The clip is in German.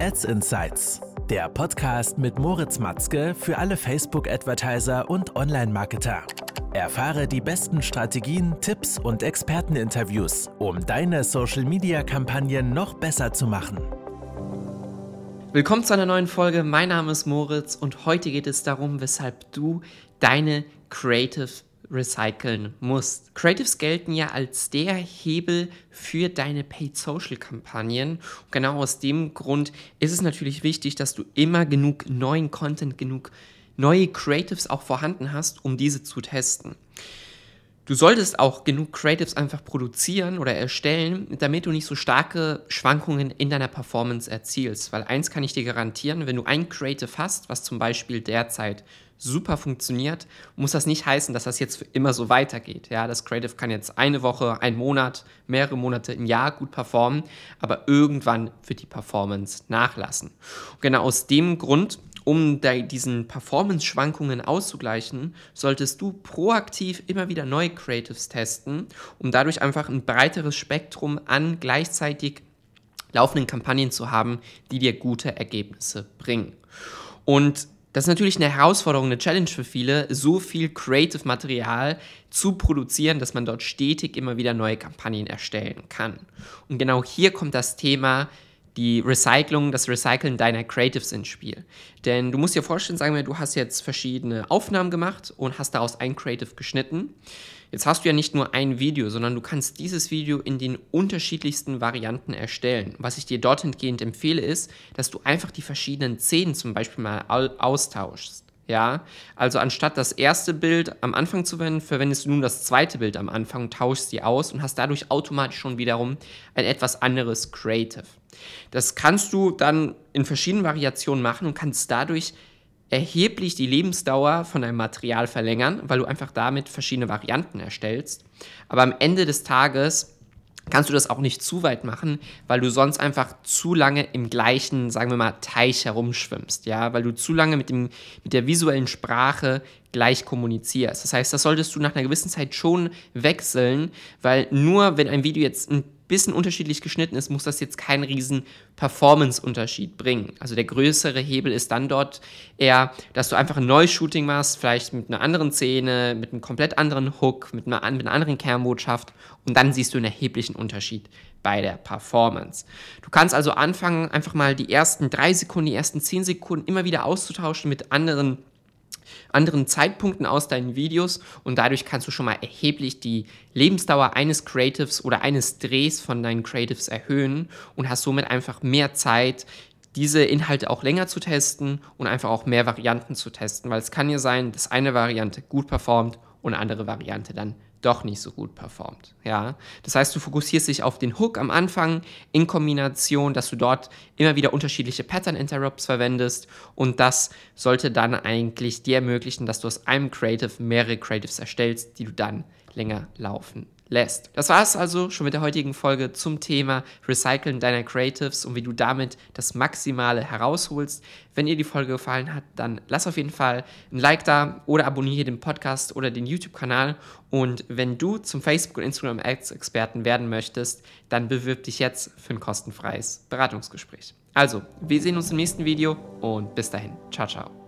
Ads Insights, der Podcast mit Moritz Matzke für alle Facebook-Advertiser und Online-Marketer. Erfahre die besten Strategien, Tipps und Experteninterviews, um deine Social-Media-Kampagnen noch besser zu machen. Willkommen zu einer neuen Folge. Mein Name ist Moritz und heute geht es darum, weshalb du deine Creative recyceln musst. Creatives gelten ja als der Hebel für deine Paid Social Kampagnen. Und genau aus dem Grund ist es natürlich wichtig, dass du immer genug neuen Content, genug neue Creatives auch vorhanden hast, um diese zu testen. Du solltest auch genug Creatives einfach produzieren oder erstellen, damit du nicht so starke Schwankungen in deiner Performance erzielst. Weil eins kann ich dir garantieren, wenn du ein Creative hast, was zum Beispiel derzeit super funktioniert, muss das nicht heißen, dass das jetzt für immer so weitergeht. Ja, das Creative kann jetzt eine Woche, ein Monat, mehrere Monate im Jahr gut performen, aber irgendwann wird die Performance nachlassen. Und genau aus dem Grund um diesen Performance-Schwankungen auszugleichen, solltest du proaktiv immer wieder neue Creatives testen, um dadurch einfach ein breiteres Spektrum an gleichzeitig laufenden Kampagnen zu haben, die dir gute Ergebnisse bringen. Und das ist natürlich eine Herausforderung, eine Challenge für viele, so viel Creative Material zu produzieren, dass man dort stetig immer wieder neue Kampagnen erstellen kann. Und genau hier kommt das Thema die Recycling, das Recyceln deiner Creatives ins Spiel. Denn du musst dir vorstellen, sagen wir, du hast jetzt verschiedene Aufnahmen gemacht und hast daraus ein Creative geschnitten. Jetzt hast du ja nicht nur ein Video, sondern du kannst dieses Video in den unterschiedlichsten Varianten erstellen. Was ich dir dort entgehend empfehle, ist, dass du einfach die verschiedenen Szenen zum Beispiel mal austauschst. Ja, also anstatt das erste Bild am Anfang zu verwenden, verwendest du nun das zweite Bild am Anfang, tauschst sie aus und hast dadurch automatisch schon wiederum ein etwas anderes Creative. Das kannst du dann in verschiedenen Variationen machen und kannst dadurch erheblich die Lebensdauer von deinem Material verlängern, weil du einfach damit verschiedene Varianten erstellst. Aber am Ende des Tages kannst du das auch nicht zu weit machen, weil du sonst einfach zu lange im gleichen, sagen wir mal, Teich herumschwimmst, ja, weil du zu lange mit, dem, mit der visuellen Sprache gleich kommunizierst. Das heißt, das solltest du nach einer gewissen Zeit schon wechseln, weil nur wenn ein Video jetzt ein bisschen unterschiedlich geschnitten ist, muss das jetzt keinen riesen Performance-Unterschied bringen. Also der größere Hebel ist dann dort eher, dass du einfach ein neues Shooting machst, vielleicht mit einer anderen Szene, mit einem komplett anderen Hook, mit einer, mit einer anderen Kernbotschaft und dann siehst du einen erheblichen Unterschied bei der Performance. Du kannst also anfangen, einfach mal die ersten drei Sekunden, die ersten zehn Sekunden immer wieder auszutauschen mit anderen anderen Zeitpunkten aus deinen Videos und dadurch kannst du schon mal erheblich die Lebensdauer eines Creatives oder eines Drehs von deinen Creatives erhöhen und hast somit einfach mehr Zeit, diese Inhalte auch länger zu testen und einfach auch mehr Varianten zu testen, weil es kann ja sein, dass eine Variante gut performt und eine andere Variante dann doch nicht so gut performt. Ja? Das heißt, du fokussierst dich auf den Hook am Anfang in Kombination, dass du dort immer wieder unterschiedliche Pattern Interrupts verwendest und das sollte dann eigentlich dir ermöglichen, dass du aus einem Creative mehrere Creatives erstellst, die du dann länger laufen lässt. Das war es also schon mit der heutigen Folge zum Thema Recyceln deiner Creatives und wie du damit das Maximale herausholst. Wenn dir die Folge gefallen hat, dann lass auf jeden Fall ein Like da oder abonniere den Podcast oder den YouTube-Kanal. Und wenn du zum Facebook- und Instagram-Ads-Experten werden möchtest, dann bewirb dich jetzt für ein kostenfreies Beratungsgespräch. Also, wir sehen uns im nächsten Video und bis dahin. Ciao, ciao.